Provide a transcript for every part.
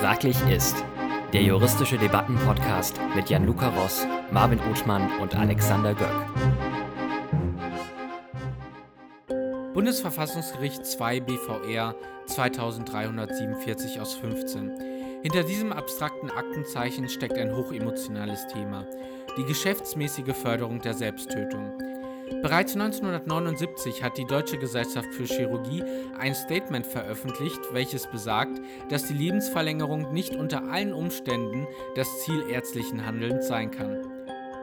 Fraglich ist. Der juristische Debattenpodcast mit Jan-Luca Ross, Marvin Uthmann und Alexander Göck. Bundesverfassungsgericht 2 BVR 2347 aus 15. Hinter diesem abstrakten Aktenzeichen steckt ein hochemotionales Thema. Die geschäftsmäßige Förderung der Selbsttötung. Bereits 1979 hat die Deutsche Gesellschaft für Chirurgie ein Statement veröffentlicht, welches besagt, dass die Lebensverlängerung nicht unter allen Umständen das Ziel ärztlichen Handelns sein kann.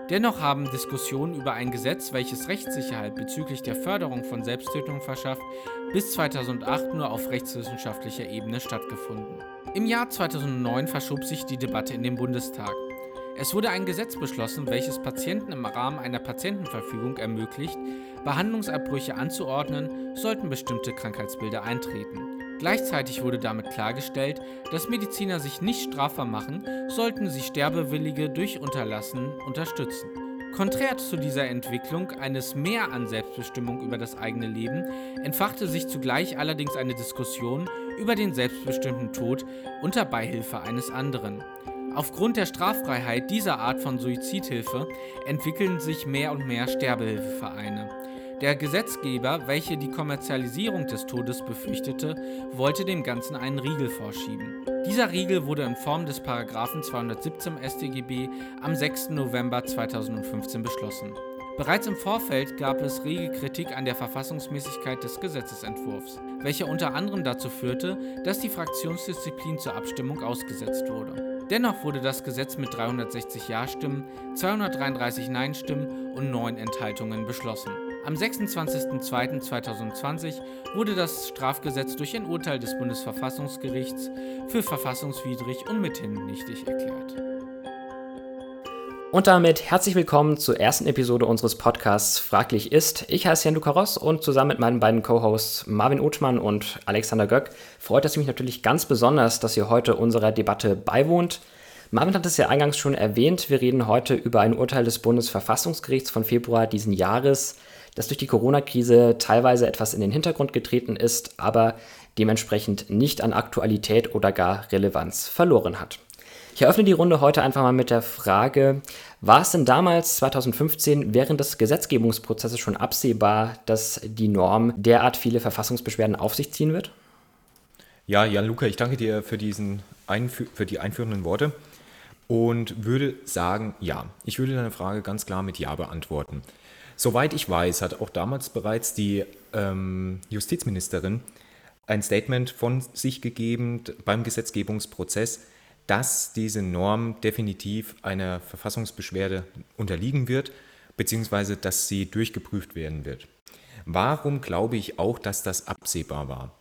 Dennoch haben Diskussionen über ein Gesetz, welches Rechtssicherheit bezüglich der Förderung von Selbsttötung verschafft, bis 2008 nur auf rechtswissenschaftlicher Ebene stattgefunden. Im Jahr 2009 verschob sich die Debatte in den Bundestag. Es wurde ein Gesetz beschlossen, welches Patienten im Rahmen einer Patientenverfügung ermöglicht, Behandlungsabbrüche anzuordnen, sollten bestimmte Krankheitsbilder eintreten. Gleichzeitig wurde damit klargestellt, dass Mediziner sich nicht strafbar machen, sollten sie Sterbewillige durch Unterlassen unterstützen. Konträr zu dieser Entwicklung eines Mehr an Selbstbestimmung über das eigene Leben entfachte sich zugleich allerdings eine Diskussion über den selbstbestimmten Tod unter Beihilfe eines anderen. Aufgrund der Straffreiheit dieser Art von Suizidhilfe entwickeln sich mehr und mehr Sterbehilfevereine. Der Gesetzgeber, welcher die Kommerzialisierung des Todes befürchtete, wollte dem Ganzen einen Riegel vorschieben. Dieser Riegel wurde in Form des Paragraphen 217 StGB am 6. November 2015 beschlossen. Bereits im Vorfeld gab es rege Kritik an der Verfassungsmäßigkeit des Gesetzesentwurfs, welcher unter anderem dazu führte, dass die Fraktionsdisziplin zur Abstimmung ausgesetzt wurde. Dennoch wurde das Gesetz mit 360 Ja-Stimmen, 233 Nein-Stimmen und 9 Enthaltungen beschlossen. Am 26.02.2020 wurde das Strafgesetz durch ein Urteil des Bundesverfassungsgerichts für verfassungswidrig und mithin nichtig erklärt. Und damit herzlich willkommen zur ersten Episode unseres Podcasts Fraglich ist. Ich heiße Jan Luca Ross und zusammen mit meinen beiden Co-Hosts Marvin Uthmann und Alexander Göck freut es mich natürlich ganz besonders, dass ihr heute unserer Debatte beiwohnt. Marvin hat es ja eingangs schon erwähnt, wir reden heute über ein Urteil des Bundesverfassungsgerichts von Februar diesen Jahres, das durch die Corona-Krise teilweise etwas in den Hintergrund getreten ist, aber dementsprechend nicht an Aktualität oder gar Relevanz verloren hat. Ich eröffne die Runde heute einfach mal mit der Frage, war es denn damals 2015 während des Gesetzgebungsprozesses schon absehbar, dass die Norm derart viele Verfassungsbeschwerden auf sich ziehen wird? Ja, Jan-Luca, ich danke dir für, diesen Einfü für die einführenden Worte und würde sagen, ja. Ich würde deine Frage ganz klar mit Ja beantworten. Soweit ich weiß, hat auch damals bereits die ähm, Justizministerin ein Statement von sich gegeben beim Gesetzgebungsprozess, dass diese Norm definitiv einer Verfassungsbeschwerde unterliegen wird, beziehungsweise dass sie durchgeprüft werden wird. Warum glaube ich auch, dass das absehbar war?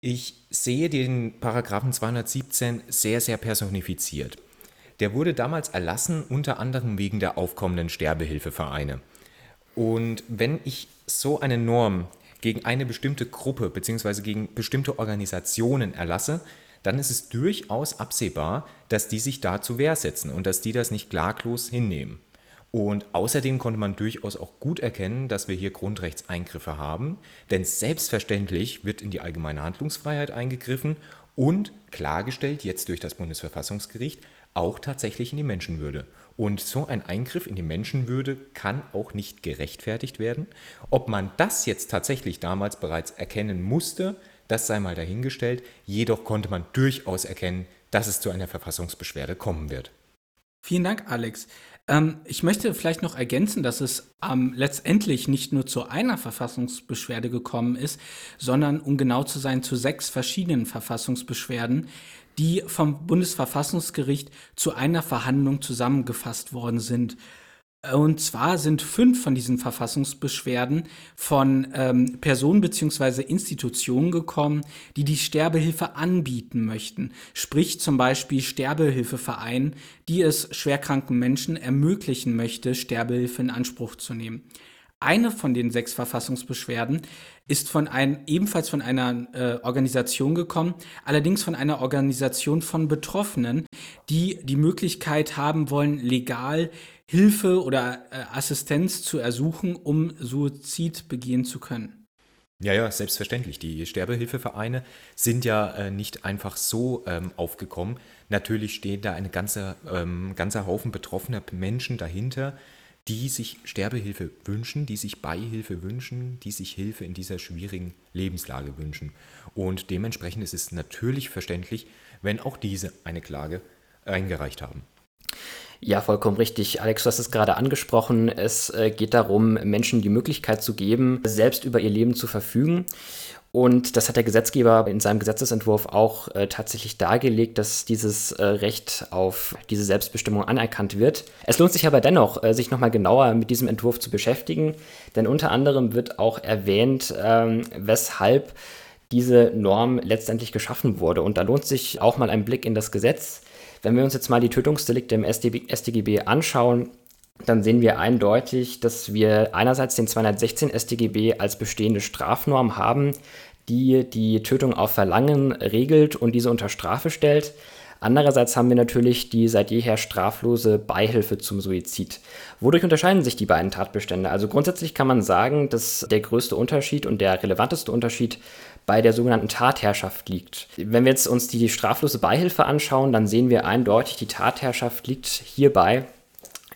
Ich sehe den Paragraphen 217 sehr, sehr personifiziert. Der wurde damals erlassen, unter anderem wegen der aufkommenden Sterbehilfevereine. Und wenn ich so eine Norm gegen eine bestimmte Gruppe bzw. gegen bestimmte Organisationen erlasse, dann ist es durchaus absehbar, dass die sich da zu Wehr setzen und dass die das nicht klaglos hinnehmen. Und außerdem konnte man durchaus auch gut erkennen, dass wir hier Grundrechtseingriffe haben, denn selbstverständlich wird in die allgemeine Handlungsfreiheit eingegriffen und klargestellt jetzt durch das Bundesverfassungsgericht auch tatsächlich in die Menschenwürde. Und so ein Eingriff in die Menschenwürde kann auch nicht gerechtfertigt werden. Ob man das jetzt tatsächlich damals bereits erkennen musste, das sei mal dahingestellt, jedoch konnte man durchaus erkennen, dass es zu einer Verfassungsbeschwerde kommen wird. Vielen Dank, Alex. Ähm, ich möchte vielleicht noch ergänzen, dass es ähm, letztendlich nicht nur zu einer Verfassungsbeschwerde gekommen ist, sondern um genau zu sein, zu sechs verschiedenen Verfassungsbeschwerden, die vom Bundesverfassungsgericht zu einer Verhandlung zusammengefasst worden sind. Und zwar sind fünf von diesen Verfassungsbeschwerden von ähm, Personen bzw. Institutionen gekommen, die die Sterbehilfe anbieten möchten. Sprich zum Beispiel Sterbehilfeverein, die es schwerkranken Menschen ermöglichen möchte, Sterbehilfe in Anspruch zu nehmen. Eine von den sechs Verfassungsbeschwerden ist von ein, ebenfalls von einer äh, Organisation gekommen, allerdings von einer Organisation von Betroffenen, die die Möglichkeit haben wollen, legal Hilfe oder äh, Assistenz zu ersuchen, um Suizid begehen zu können. Ja, ja, selbstverständlich. Die Sterbehilfevereine sind ja äh, nicht einfach so ähm, aufgekommen. Natürlich steht da ein ganzer, ähm, ganzer Haufen betroffener Menschen dahinter, die sich Sterbehilfe wünschen, die sich Beihilfe wünschen, die sich Hilfe in dieser schwierigen Lebenslage wünschen. Und dementsprechend ist es natürlich verständlich, wenn auch diese eine Klage eingereicht haben. Ja, vollkommen richtig. Alex, du hast es gerade angesprochen. Es äh, geht darum, Menschen die Möglichkeit zu geben, selbst über ihr Leben zu verfügen. Und das hat der Gesetzgeber in seinem Gesetzesentwurf auch äh, tatsächlich dargelegt, dass dieses äh, Recht auf diese Selbstbestimmung anerkannt wird. Es lohnt sich aber dennoch, äh, sich nochmal genauer mit diesem Entwurf zu beschäftigen, denn unter anderem wird auch erwähnt, ähm, weshalb diese Norm letztendlich geschaffen wurde. Und da lohnt sich auch mal ein Blick in das Gesetz. Wenn wir uns jetzt mal die Tötungsdelikte im StGB anschauen, dann sehen wir eindeutig, dass wir einerseits den 216 StGB als bestehende Strafnorm haben, die die Tötung auf Verlangen regelt und diese unter Strafe stellt. Andererseits haben wir natürlich die seit jeher straflose Beihilfe zum Suizid. Wodurch unterscheiden sich die beiden Tatbestände? Also grundsätzlich kann man sagen, dass der größte Unterschied und der relevanteste Unterschied bei der sogenannten Tatherrschaft liegt. Wenn wir jetzt uns die straflose Beihilfe anschauen, dann sehen wir eindeutig, die Tatherrschaft liegt hierbei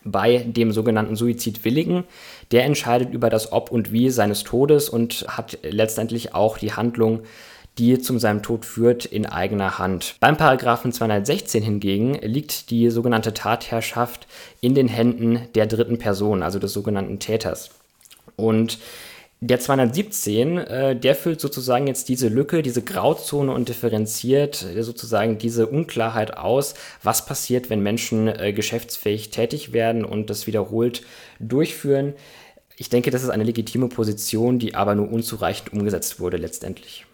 bei dem sogenannten Suizidwilligen. Der entscheidet über das Ob und Wie seines Todes und hat letztendlich auch die Handlung, die zu seinem Tod führt, in eigener Hand. Beim Paragraphen 216 hingegen liegt die sogenannte Tatherrschaft in den Händen der dritten Person, also des sogenannten Täters. Und der 217, äh, der füllt sozusagen jetzt diese Lücke, diese Grauzone und differenziert äh, sozusagen diese Unklarheit aus, was passiert, wenn Menschen äh, geschäftsfähig tätig werden und das wiederholt durchführen. Ich denke, das ist eine legitime Position, die aber nur unzureichend umgesetzt wurde letztendlich.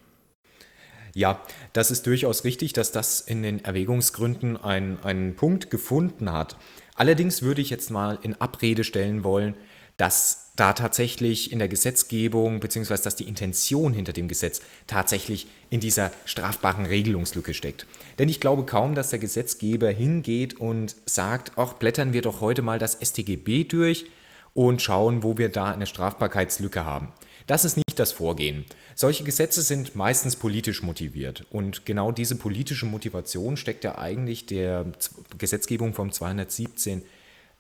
Ja, das ist durchaus richtig, dass das in den Erwägungsgründen einen Punkt gefunden hat. Allerdings würde ich jetzt mal in Abrede stellen wollen, dass da tatsächlich in der Gesetzgebung, beziehungsweise dass die Intention hinter dem Gesetz tatsächlich in dieser strafbaren Regelungslücke steckt. Denn ich glaube kaum, dass der Gesetzgeber hingeht und sagt, ach, blättern wir doch heute mal das StGB durch und schauen, wo wir da eine Strafbarkeitslücke haben. Das ist nicht das Vorgehen. Solche Gesetze sind meistens politisch motiviert und genau diese politische Motivation steckt ja eigentlich der Gesetzgebung vom 217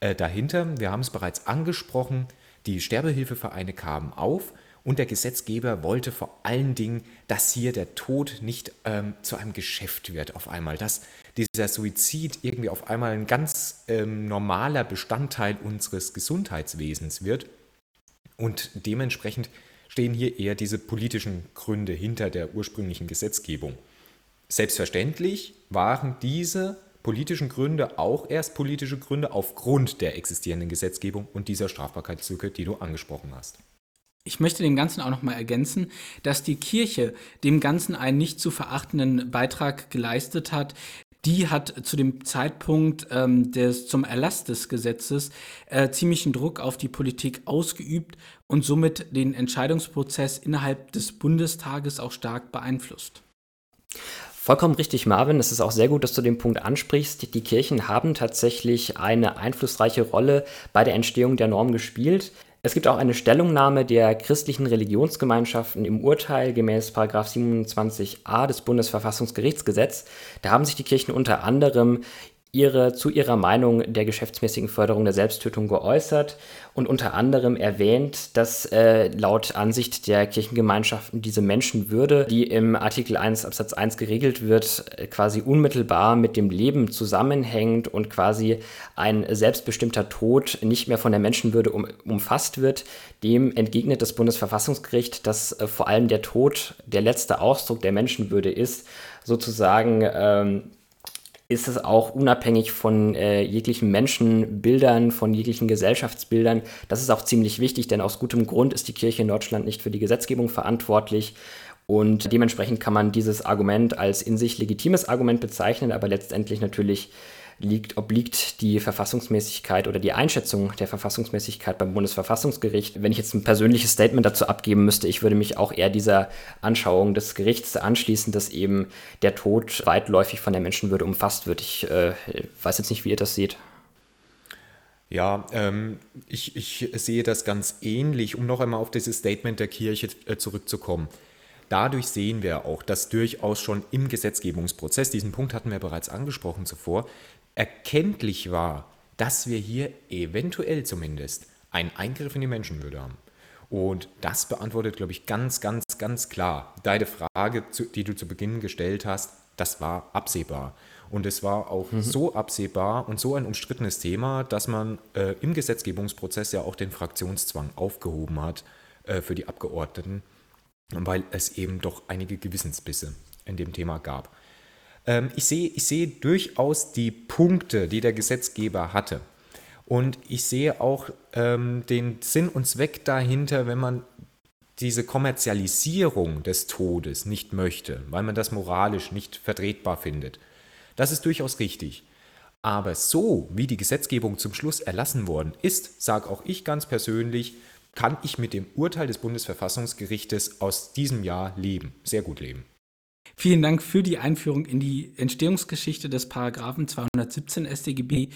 äh, dahinter. Wir haben es bereits angesprochen, die Sterbehilfevereine kamen auf und der Gesetzgeber wollte vor allen Dingen, dass hier der Tod nicht ähm, zu einem Geschäft wird auf einmal, dass dieser Suizid irgendwie auf einmal ein ganz ähm, normaler Bestandteil unseres Gesundheitswesens wird. Und dementsprechend stehen hier eher diese politischen Gründe hinter der ursprünglichen Gesetzgebung. Selbstverständlich waren diese politischen Gründe auch erst politische Gründe aufgrund der existierenden Gesetzgebung und dieser Strafbarkeitslücke, die du angesprochen hast. Ich möchte dem Ganzen auch noch mal ergänzen, dass die Kirche dem Ganzen einen nicht zu verachtenden Beitrag geleistet hat. Die hat zu dem Zeitpunkt ähm, des, zum Erlass des Gesetzes äh, ziemlichen Druck auf die Politik ausgeübt und somit den Entscheidungsprozess innerhalb des Bundestages auch stark beeinflusst. Vollkommen richtig, Marvin. Es ist auch sehr gut, dass du den Punkt ansprichst. Die Kirchen haben tatsächlich eine einflussreiche Rolle bei der Entstehung der Norm gespielt. Es gibt auch eine Stellungnahme der christlichen Religionsgemeinschaften im Urteil gemäß 27a des Bundesverfassungsgerichtsgesetzes. Da haben sich die Kirchen unter anderem ihre, zu ihrer Meinung der geschäftsmäßigen Förderung der Selbsttötung geäußert und unter anderem erwähnt, dass äh, laut Ansicht der Kirchengemeinschaften diese Menschenwürde, die im Artikel 1 Absatz 1 geregelt wird, quasi unmittelbar mit dem Leben zusammenhängt und quasi ein selbstbestimmter Tod nicht mehr von der Menschenwürde um, umfasst wird. Dem entgegnet das Bundesverfassungsgericht, dass äh, vor allem der Tod der letzte Ausdruck der Menschenwürde ist, sozusagen ähm, ist es auch unabhängig von äh, jeglichen Menschenbildern, von jeglichen Gesellschaftsbildern. Das ist auch ziemlich wichtig, denn aus gutem Grund ist die Kirche in Deutschland nicht für die Gesetzgebung verantwortlich. Und dementsprechend kann man dieses Argument als in sich legitimes Argument bezeichnen, aber letztendlich natürlich liegt, obliegt die Verfassungsmäßigkeit oder die Einschätzung der Verfassungsmäßigkeit beim Bundesverfassungsgericht. Wenn ich jetzt ein persönliches Statement dazu abgeben müsste, ich würde mich auch eher dieser Anschauung des Gerichts anschließen, dass eben der Tod weitläufig von der Menschenwürde umfasst wird. Ich äh, weiß jetzt nicht, wie ihr das seht. Ja, ähm, ich, ich sehe das ganz ähnlich, um noch einmal auf dieses Statement der Kirche äh, zurückzukommen. Dadurch sehen wir auch, dass durchaus schon im Gesetzgebungsprozess, diesen Punkt hatten wir bereits angesprochen zuvor, erkenntlich war, dass wir hier eventuell zumindest einen Eingriff in die Menschenwürde haben. Und das beantwortet, glaube ich, ganz, ganz, ganz klar deine Frage, die du zu Beginn gestellt hast. Das war absehbar. Und es war auch mhm. so absehbar und so ein umstrittenes Thema, dass man äh, im Gesetzgebungsprozess ja auch den Fraktionszwang aufgehoben hat äh, für die Abgeordneten, weil es eben doch einige Gewissensbisse in dem Thema gab. Ähm, ich, sehe, ich sehe durchaus die Punkte, die der Gesetzgeber hatte. Und ich sehe auch ähm, den Sinn und Zweck dahinter, wenn man diese Kommerzialisierung des Todes nicht möchte, weil man das moralisch nicht vertretbar findet. Das ist durchaus richtig. Aber so, wie die Gesetzgebung zum Schluss erlassen worden ist, sage auch ich ganz persönlich, kann ich mit dem Urteil des Bundesverfassungsgerichtes aus diesem Jahr leben, sehr gut leben. Vielen Dank für die Einführung in die Entstehungsgeschichte des Paragraphen 217 StGB.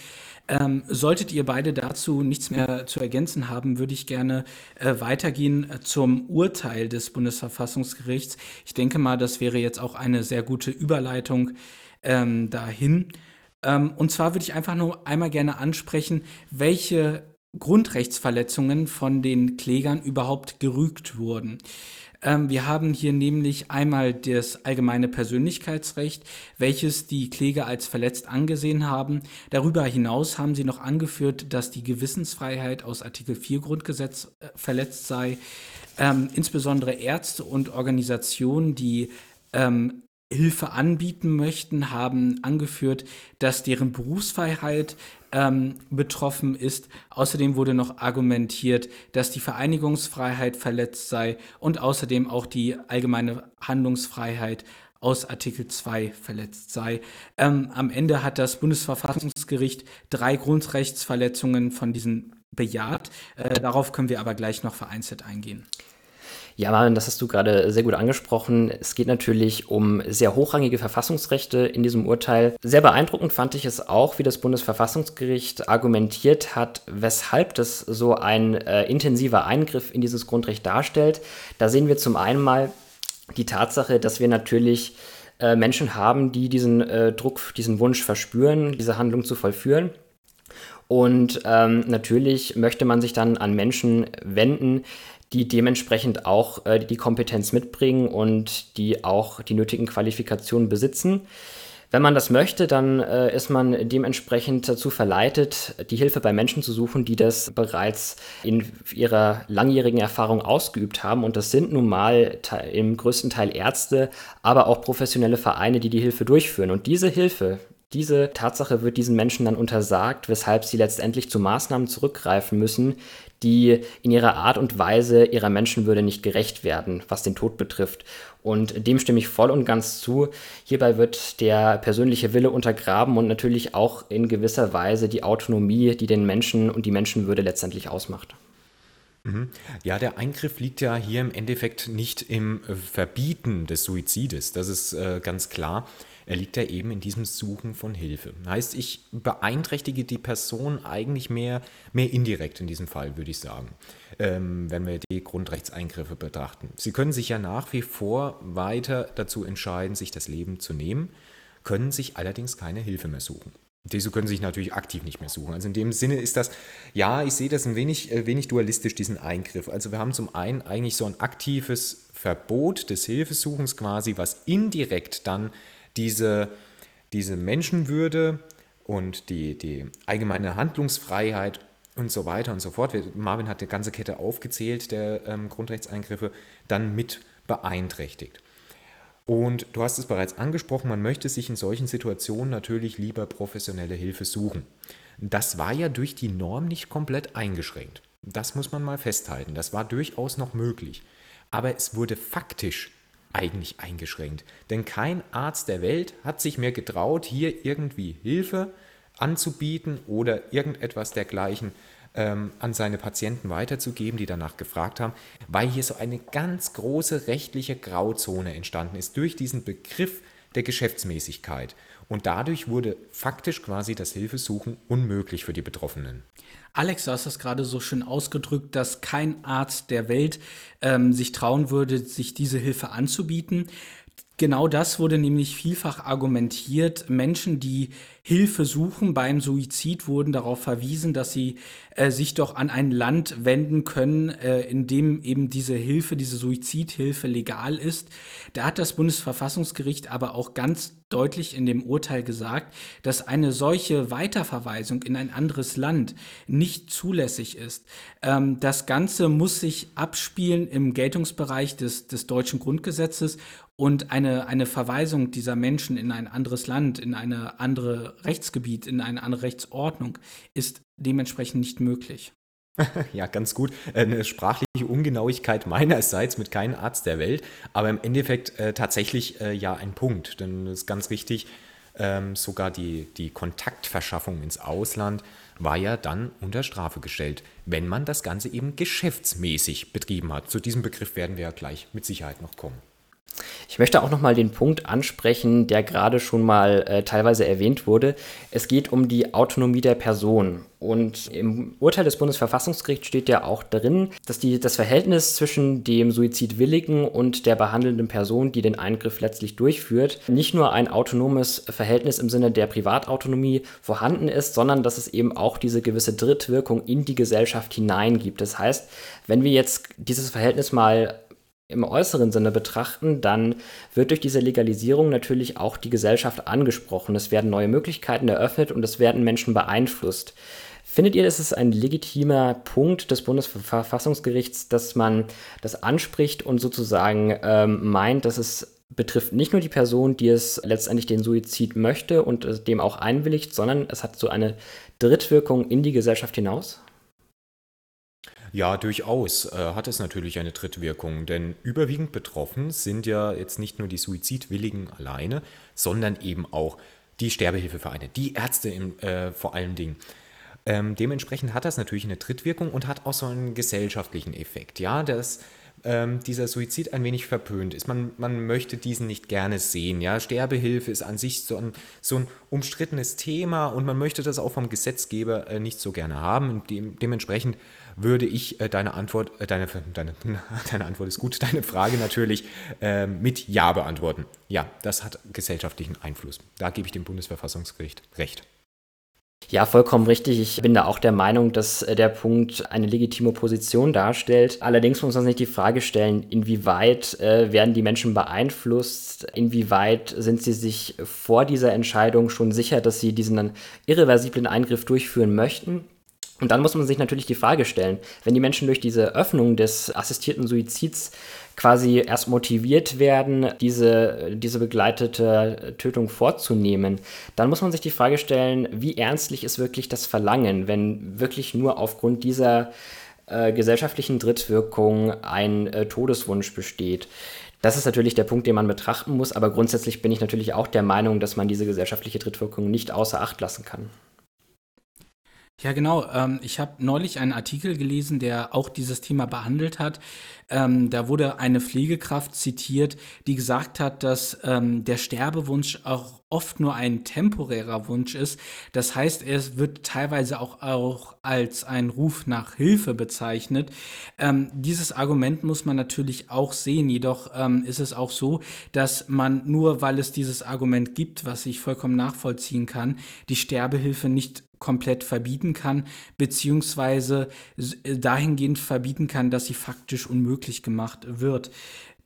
Ähm, solltet ihr beide dazu nichts mehr zu ergänzen haben, würde ich gerne äh, weitergehen zum Urteil des Bundesverfassungsgerichts. Ich denke mal, das wäre jetzt auch eine sehr gute Überleitung ähm, dahin. Ähm, und zwar würde ich einfach nur einmal gerne ansprechen, welche Grundrechtsverletzungen von den Klägern überhaupt gerügt wurden. Ähm, wir haben hier nämlich einmal das allgemeine Persönlichkeitsrecht, welches die Kläger als verletzt angesehen haben. Darüber hinaus haben sie noch angeführt, dass die Gewissensfreiheit aus Artikel 4 Grundgesetz äh, verletzt sei. Ähm, insbesondere Ärzte und Organisationen, die ähm, Hilfe anbieten möchten, haben angeführt, dass deren Berufsfreiheit ähm, betroffen ist. Außerdem wurde noch argumentiert, dass die Vereinigungsfreiheit verletzt sei und außerdem auch die allgemeine Handlungsfreiheit aus Artikel 2 verletzt sei. Ähm, am Ende hat das Bundesverfassungsgericht drei Grundrechtsverletzungen von diesen bejaht. Äh, darauf können wir aber gleich noch vereinzelt eingehen. Ja, Marvin, das hast du gerade sehr gut angesprochen. Es geht natürlich um sehr hochrangige Verfassungsrechte in diesem Urteil. Sehr beeindruckend fand ich es auch, wie das Bundesverfassungsgericht argumentiert hat, weshalb das so ein äh, intensiver Eingriff in dieses Grundrecht darstellt. Da sehen wir zum einen mal die Tatsache, dass wir natürlich äh, Menschen haben, die diesen äh, Druck, diesen Wunsch verspüren, diese Handlung zu vollführen. Und ähm, natürlich möchte man sich dann an Menschen wenden, die dementsprechend auch äh, die Kompetenz mitbringen und die auch die nötigen Qualifikationen besitzen. Wenn man das möchte, dann äh, ist man dementsprechend dazu verleitet, die Hilfe bei Menschen zu suchen, die das bereits in ihrer langjährigen Erfahrung ausgeübt haben. Und das sind nun mal im größten Teil Ärzte, aber auch professionelle Vereine, die die Hilfe durchführen. Und diese Hilfe, diese Tatsache wird diesen Menschen dann untersagt, weshalb sie letztendlich zu Maßnahmen zurückgreifen müssen, die in ihrer Art und Weise ihrer Menschenwürde nicht gerecht werden, was den Tod betrifft. Und dem stimme ich voll und ganz zu. Hierbei wird der persönliche Wille untergraben und natürlich auch in gewisser Weise die Autonomie, die den Menschen und die Menschenwürde letztendlich ausmacht. Mhm. Ja, der Eingriff liegt ja hier im Endeffekt nicht im Verbieten des Suizides, das ist äh, ganz klar, liegt ja eben in diesem Suchen von Hilfe. Heißt, ich beeinträchtige die Person eigentlich mehr, mehr indirekt in diesem Fall, würde ich sagen, ähm, wenn wir die Grundrechtseingriffe betrachten. Sie können sich ja nach wie vor weiter dazu entscheiden, sich das Leben zu nehmen, können sich allerdings keine Hilfe mehr suchen. Diese können sich natürlich aktiv nicht mehr suchen. Also in dem Sinne ist das, ja, ich sehe das ein wenig, äh, wenig dualistisch, diesen Eingriff. Also wir haben zum einen eigentlich so ein aktives Verbot des Hilfesuchens quasi, was indirekt dann diese, diese Menschenwürde und die, die allgemeine Handlungsfreiheit und so weiter und so fort, Marvin hat die ganze Kette aufgezählt der ähm, Grundrechtseingriffe, dann mit beeinträchtigt. Und du hast es bereits angesprochen, man möchte sich in solchen Situationen natürlich lieber professionelle Hilfe suchen. Das war ja durch die Norm nicht komplett eingeschränkt. Das muss man mal festhalten. Das war durchaus noch möglich. Aber es wurde faktisch eigentlich eingeschränkt. Denn kein Arzt der Welt hat sich mehr getraut, hier irgendwie Hilfe anzubieten oder irgendetwas dergleichen ähm, an seine Patienten weiterzugeben, die danach gefragt haben, weil hier so eine ganz große rechtliche Grauzone entstanden ist durch diesen Begriff der Geschäftsmäßigkeit. Und dadurch wurde faktisch quasi das Hilfesuchen unmöglich für die Betroffenen. Alex, du hast das gerade so schön ausgedrückt, dass kein Arzt der Welt ähm, sich trauen würde, sich diese Hilfe anzubieten. Genau das wurde nämlich vielfach argumentiert. Menschen, die Hilfe suchen beim Suizid, wurden darauf verwiesen, dass sie äh, sich doch an ein Land wenden können, äh, in dem eben diese Hilfe, diese Suizidhilfe legal ist. Da hat das Bundesverfassungsgericht aber auch ganz deutlich in dem Urteil gesagt, dass eine solche Weiterverweisung in ein anderes Land nicht zulässig ist. Ähm, das Ganze muss sich abspielen im Geltungsbereich des, des deutschen Grundgesetzes und eine, eine Verweisung dieser Menschen in ein anderes Land, in eine andere Rechtsgebiet, in eine andere Rechtsordnung ist dementsprechend nicht möglich. Ja, ganz gut. Eine sprachliche Ungenauigkeit meinerseits mit keinem Arzt der Welt, aber im Endeffekt äh, tatsächlich äh, ja ein Punkt. Denn es ist ganz wichtig, ähm, sogar die, die Kontaktverschaffung ins Ausland war ja dann unter Strafe gestellt, wenn man das Ganze eben geschäftsmäßig betrieben hat. Zu diesem Begriff werden wir ja gleich mit Sicherheit noch kommen. Ich möchte auch noch mal den Punkt ansprechen, der gerade schon mal äh, teilweise erwähnt wurde. Es geht um die Autonomie der Person. Und im Urteil des Bundesverfassungsgerichts steht ja auch drin, dass die, das Verhältnis zwischen dem Suizidwilligen und der behandelnden Person, die den Eingriff letztlich durchführt, nicht nur ein autonomes Verhältnis im Sinne der Privatautonomie vorhanden ist, sondern dass es eben auch diese gewisse Drittwirkung in die Gesellschaft hineingibt. Das heißt, wenn wir jetzt dieses Verhältnis mal im äußeren Sinne betrachten, dann wird durch diese Legalisierung natürlich auch die Gesellschaft angesprochen. Es werden neue Möglichkeiten eröffnet und es werden Menschen beeinflusst. Findet ihr, das ist ein legitimer Punkt des Bundesverfassungsgerichts, dass man das anspricht und sozusagen ähm, meint, dass es betrifft nicht nur die Person, die es letztendlich den Suizid möchte und dem auch einwilligt, sondern es hat so eine Drittwirkung in die Gesellschaft hinaus? Ja, durchaus äh, hat es natürlich eine Trittwirkung, denn überwiegend betroffen sind ja jetzt nicht nur die Suizidwilligen alleine, sondern eben auch die Sterbehilfevereine, die Ärzte im, äh, vor allen Dingen. Ähm, dementsprechend hat das natürlich eine Trittwirkung und hat auch so einen gesellschaftlichen Effekt. Ja, dass ähm, dieser Suizid ein wenig verpönt ist. Man, man möchte diesen nicht gerne sehen. Ja? Sterbehilfe ist an sich so ein, so ein umstrittenes Thema und man möchte das auch vom Gesetzgeber äh, nicht so gerne haben. Dem, dementsprechend würde ich äh, deine Antwort, äh, deine, deine, deine Antwort ist gut, deine Frage natürlich äh, mit Ja beantworten. Ja, das hat gesellschaftlichen Einfluss. Da gebe ich dem Bundesverfassungsgericht recht. Ja, vollkommen richtig. Ich bin da auch der Meinung, dass äh, der Punkt eine legitime Position darstellt. Allerdings muss man sich die Frage stellen, inwieweit äh, werden die Menschen beeinflusst? Inwieweit sind sie sich vor dieser Entscheidung schon sicher, dass sie diesen irreversiblen Eingriff durchführen möchten? Und dann muss man sich natürlich die Frage stellen, wenn die Menschen durch diese Öffnung des assistierten Suizids quasi erst motiviert werden, diese, diese begleitete Tötung vorzunehmen, dann muss man sich die Frage stellen, wie ernstlich ist wirklich das Verlangen, wenn wirklich nur aufgrund dieser äh, gesellschaftlichen Drittwirkung ein äh, Todeswunsch besteht. Das ist natürlich der Punkt, den man betrachten muss, aber grundsätzlich bin ich natürlich auch der Meinung, dass man diese gesellschaftliche Drittwirkung nicht außer Acht lassen kann. Ja, genau. Ähm, ich habe neulich einen Artikel gelesen, der auch dieses Thema behandelt hat. Ähm, da wurde eine Pflegekraft zitiert, die gesagt hat, dass ähm, der Sterbewunsch auch oft nur ein temporärer Wunsch ist. Das heißt, es wird teilweise auch, auch als ein Ruf nach Hilfe bezeichnet. Ähm, dieses Argument muss man natürlich auch sehen. Jedoch ähm, ist es auch so, dass man nur, weil es dieses Argument gibt, was ich vollkommen nachvollziehen kann, die Sterbehilfe nicht komplett verbieten kann, beziehungsweise äh, dahingehend verbieten kann, dass sie faktisch unmöglich gemacht wird.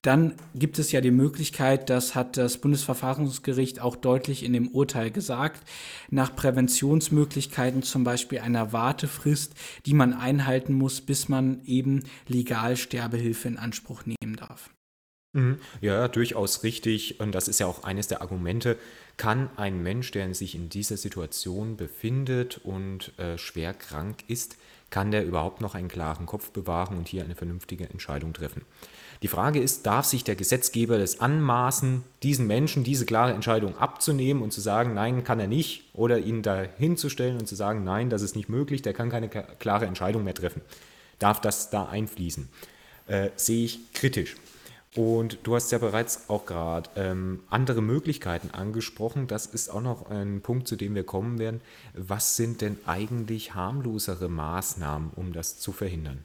Dann gibt es ja die Möglichkeit, das hat das Bundesverfassungsgericht auch deutlich in dem Urteil gesagt, nach Präventionsmöglichkeiten zum Beispiel einer Wartefrist, die man einhalten muss, bis man eben legal Sterbehilfe in Anspruch nehmen darf. Mhm. Ja, durchaus richtig. Und das ist ja auch eines der Argumente. Kann ein Mensch, der sich in dieser Situation befindet und äh, schwer krank ist, kann der überhaupt noch einen klaren Kopf bewahren und hier eine vernünftige Entscheidung treffen? Die Frage ist, darf sich der Gesetzgeber das anmaßen, diesen Menschen diese klare Entscheidung abzunehmen und zu sagen, nein, kann er nicht, oder ihn da hinzustellen und zu sagen, nein, das ist nicht möglich, der kann keine klare Entscheidung mehr treffen. Darf das da einfließen? Äh, sehe ich kritisch. Und du hast ja bereits auch gerade ähm, andere Möglichkeiten angesprochen. Das ist auch noch ein Punkt, zu dem wir kommen werden. Was sind denn eigentlich harmlosere Maßnahmen, um das zu verhindern?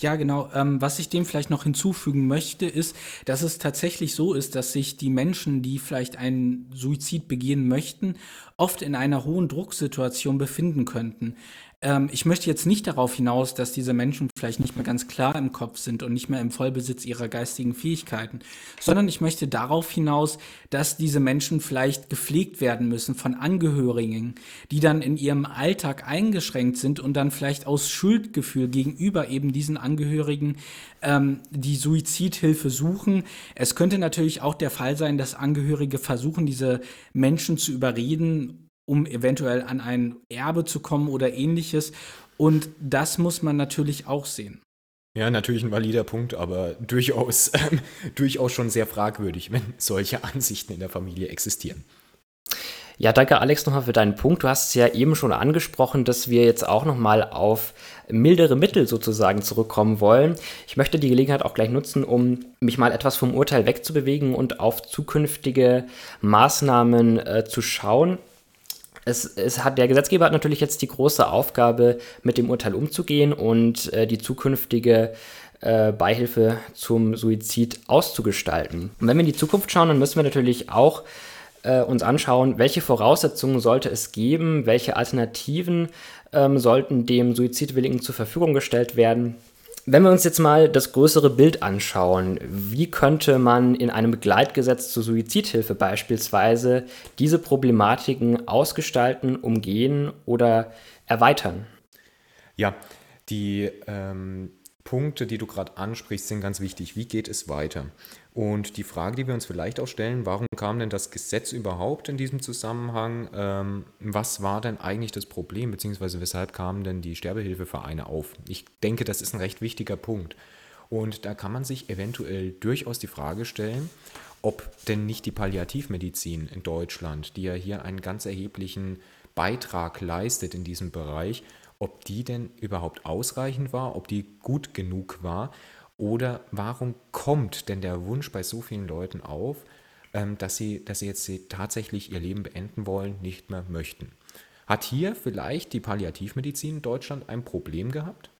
Ja, genau. Ähm, was ich dem vielleicht noch hinzufügen möchte, ist, dass es tatsächlich so ist, dass sich die Menschen, die vielleicht einen Suizid begehen möchten, oft in einer hohen Drucksituation befinden könnten. Ähm, ich möchte jetzt nicht darauf hinaus, dass diese Menschen vielleicht nicht mehr ganz klar im Kopf sind und nicht mehr im Vollbesitz ihrer geistigen Fähigkeiten, sondern ich möchte darauf hinaus, dass diese Menschen vielleicht gepflegt werden müssen von Angehörigen, die dann in ihrem Alltag eingeschränkt sind und dann vielleicht aus Schuldgefühl gegenüber eben diesen Angehörigen ähm, die Suizidhilfe suchen. Es könnte natürlich auch der Fall sein, dass Angehörige versuchen, diese Menschen zu überreden, um eventuell an ein Erbe zu kommen oder ähnliches. Und das muss man natürlich auch sehen. Ja, natürlich ein valider Punkt, aber durchaus, äh, durchaus schon sehr fragwürdig, wenn solche Ansichten in der Familie existieren. Ja, danke Alex nochmal für deinen Punkt. Du hast es ja eben schon angesprochen, dass wir jetzt auch nochmal auf mildere Mittel sozusagen zurückkommen wollen. Ich möchte die Gelegenheit auch gleich nutzen, um mich mal etwas vom Urteil wegzubewegen und auf zukünftige Maßnahmen äh, zu schauen es, es, hat der Gesetzgeber hat natürlich jetzt die große Aufgabe, mit dem Urteil umzugehen und äh, die zukünftige äh, Beihilfe zum Suizid auszugestalten. Und wenn wir in die Zukunft schauen, dann müssen wir natürlich auch äh, uns anschauen, welche Voraussetzungen sollte es geben, welche Alternativen ähm, sollten dem Suizidwilligen zur Verfügung gestellt werden. Wenn wir uns jetzt mal das größere Bild anschauen, wie könnte man in einem Begleitgesetz zur Suizidhilfe beispielsweise diese Problematiken ausgestalten, umgehen oder erweitern? Ja, die ähm, Punkte, die du gerade ansprichst, sind ganz wichtig. Wie geht es weiter? Und die Frage, die wir uns vielleicht auch stellen, warum kam denn das Gesetz überhaupt in diesem Zusammenhang? Ähm, was war denn eigentlich das Problem, beziehungsweise weshalb kamen denn die Sterbehilfevereine auf? Ich denke, das ist ein recht wichtiger Punkt. Und da kann man sich eventuell durchaus die Frage stellen, ob denn nicht die Palliativmedizin in Deutschland, die ja hier einen ganz erheblichen Beitrag leistet in diesem Bereich, ob die denn überhaupt ausreichend war, ob die gut genug war oder warum kommt denn der Wunsch bei so vielen Leuten auf, ähm, dass, sie, dass sie jetzt tatsächlich ihr Leben beenden wollen, nicht mehr möchten? Hat hier vielleicht die Palliativmedizin in Deutschland ein Problem gehabt?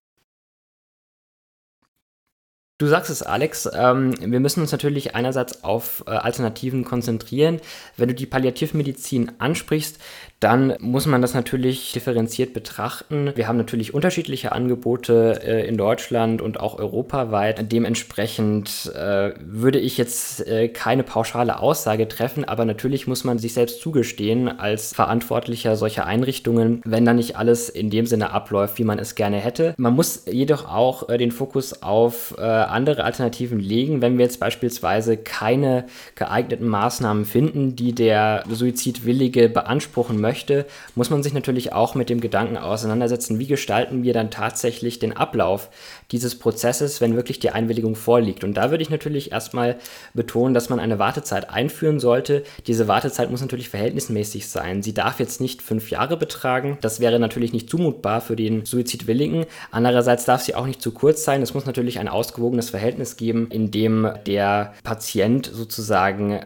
Du sagst es, Alex. Ähm, wir müssen uns natürlich einerseits auf äh, Alternativen konzentrieren. Wenn du die Palliativmedizin ansprichst, dann muss man das natürlich differenziert betrachten. Wir haben natürlich unterschiedliche Angebote äh, in Deutschland und auch europaweit. Dementsprechend äh, würde ich jetzt äh, keine pauschale Aussage treffen, aber natürlich muss man sich selbst zugestehen als Verantwortlicher solcher Einrichtungen, wenn da nicht alles in dem Sinne abläuft, wie man es gerne hätte. Man muss jedoch auch äh, den Fokus auf äh, andere Alternativen legen, wenn wir jetzt beispielsweise keine geeigneten Maßnahmen finden, die der Suizidwillige beanspruchen möchte möchte, muss man sich natürlich auch mit dem Gedanken auseinandersetzen, wie gestalten wir dann tatsächlich den Ablauf dieses Prozesses, wenn wirklich die Einwilligung vorliegt. Und da würde ich natürlich erstmal betonen, dass man eine Wartezeit einführen sollte. Diese Wartezeit muss natürlich verhältnismäßig sein. Sie darf jetzt nicht fünf Jahre betragen. Das wäre natürlich nicht zumutbar für den Suizidwilligen. Andererseits darf sie auch nicht zu kurz sein. Es muss natürlich ein ausgewogenes Verhältnis geben, in dem der Patient sozusagen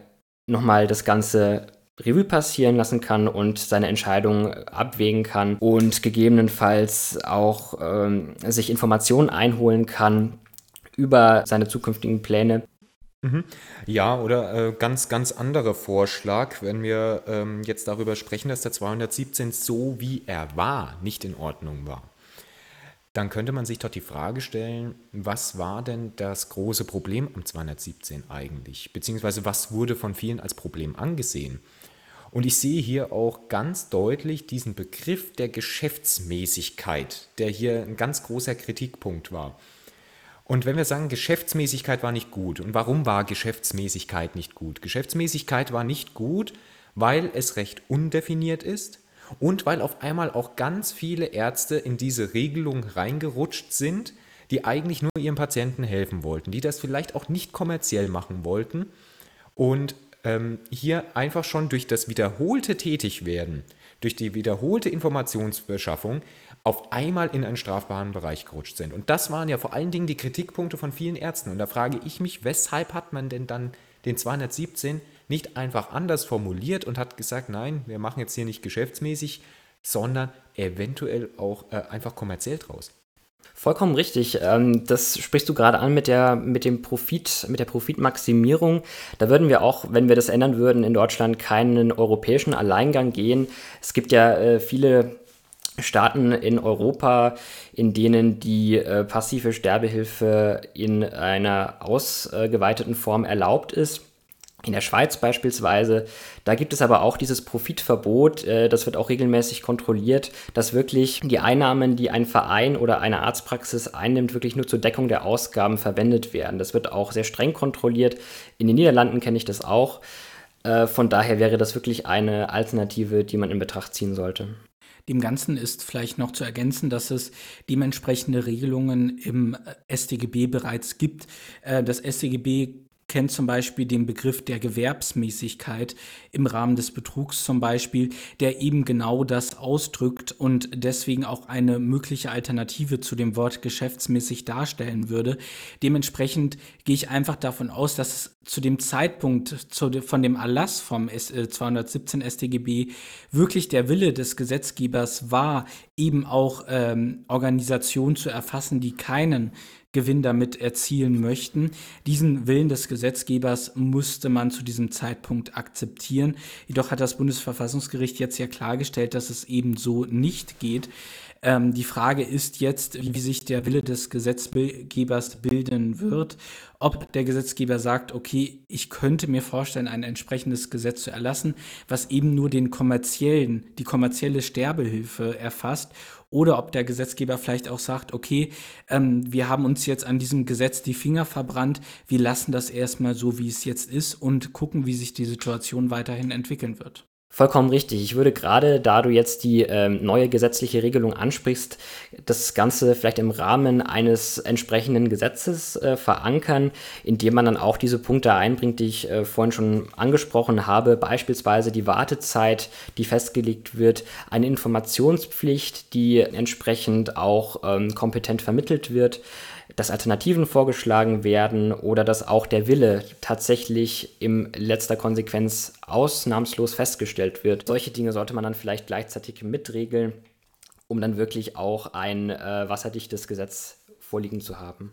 nochmal das Ganze Revue passieren lassen kann und seine Entscheidung abwägen kann und gegebenenfalls auch ähm, sich Informationen einholen kann über seine zukünftigen Pläne. Mhm. Ja, oder äh, ganz, ganz anderer Vorschlag, wenn wir ähm, jetzt darüber sprechen, dass der 217 so wie er war, nicht in Ordnung war. Dann könnte man sich doch die Frage stellen, was war denn das große Problem am 217 eigentlich? Beziehungsweise was wurde von vielen als Problem angesehen? Und ich sehe hier auch ganz deutlich diesen Begriff der Geschäftsmäßigkeit, der hier ein ganz großer Kritikpunkt war. Und wenn wir sagen, Geschäftsmäßigkeit war nicht gut, und warum war Geschäftsmäßigkeit nicht gut? Geschäftsmäßigkeit war nicht gut, weil es recht undefiniert ist und weil auf einmal auch ganz viele Ärzte in diese Regelung reingerutscht sind, die eigentlich nur ihrem Patienten helfen wollten, die das vielleicht auch nicht kommerziell machen wollten und ähm, hier einfach schon durch das wiederholte Tätigwerden, durch die wiederholte Informationsbeschaffung auf einmal in einen strafbaren Bereich gerutscht sind. Und das waren ja vor allen Dingen die Kritikpunkte von vielen Ärzten. Und da frage ich mich, weshalb hat man denn dann den 217 nicht einfach anders formuliert und hat gesagt, nein, wir machen jetzt hier nicht geschäftsmäßig, sondern eventuell auch äh, einfach kommerziell draus. Vollkommen richtig. Ähm, das sprichst du gerade an mit der, mit dem Profit, mit der Profitmaximierung. Da würden wir auch, wenn wir das ändern würden, in Deutschland keinen europäischen Alleingang gehen. Es gibt ja äh, viele Staaten in Europa, in denen die äh, passive Sterbehilfe in einer ausgeweiteten Form erlaubt ist. In der Schweiz beispielsweise, da gibt es aber auch dieses Profitverbot, äh, das wird auch regelmäßig kontrolliert, dass wirklich die Einnahmen, die ein Verein oder eine Arztpraxis einnimmt, wirklich nur zur Deckung der Ausgaben verwendet werden. Das wird auch sehr streng kontrolliert. In den Niederlanden kenne ich das auch. Äh, von daher wäre das wirklich eine Alternative, die man in Betracht ziehen sollte. Dem Ganzen ist vielleicht noch zu ergänzen, dass es dementsprechende Regelungen im StGB bereits gibt. Äh, das StGB kennt zum Beispiel den Begriff der Gewerbsmäßigkeit im Rahmen des Betrugs zum Beispiel, der eben genau das ausdrückt und deswegen auch eine mögliche Alternative zu dem Wort geschäftsmäßig darstellen würde. Dementsprechend gehe ich einfach davon aus, dass es zu dem Zeitpunkt zu, von dem Erlass vom 217 StGB wirklich der Wille des Gesetzgebers war, eben auch ähm, Organisationen zu erfassen, die keinen Gewinn damit erzielen möchten. Diesen Willen des Gesetzgebers musste man zu diesem Zeitpunkt akzeptieren. Jedoch hat das Bundesverfassungsgericht jetzt ja klargestellt, dass es eben so nicht geht. Ähm, die Frage ist jetzt, wie sich der Wille des Gesetzgebers bilden wird. Ob der Gesetzgeber sagt, okay, ich könnte mir vorstellen, ein entsprechendes Gesetz zu erlassen, was eben nur den kommerziellen, die kommerzielle Sterbehilfe erfasst oder ob der Gesetzgeber vielleicht auch sagt, okay, ähm, wir haben uns jetzt an diesem Gesetz die Finger verbrannt, wir lassen das erstmal so, wie es jetzt ist und gucken, wie sich die Situation weiterhin entwickeln wird. Vollkommen richtig. Ich würde gerade, da du jetzt die ähm, neue gesetzliche Regelung ansprichst, das Ganze vielleicht im Rahmen eines entsprechenden Gesetzes äh, verankern, indem man dann auch diese Punkte einbringt, die ich äh, vorhin schon angesprochen habe, beispielsweise die Wartezeit, die festgelegt wird, eine Informationspflicht, die entsprechend auch ähm, kompetent vermittelt wird dass Alternativen vorgeschlagen werden oder dass auch der Wille tatsächlich in letzter Konsequenz ausnahmslos festgestellt wird. Solche Dinge sollte man dann vielleicht gleichzeitig mitregeln, um dann wirklich auch ein äh, wasserdichtes Gesetz vorliegen zu haben.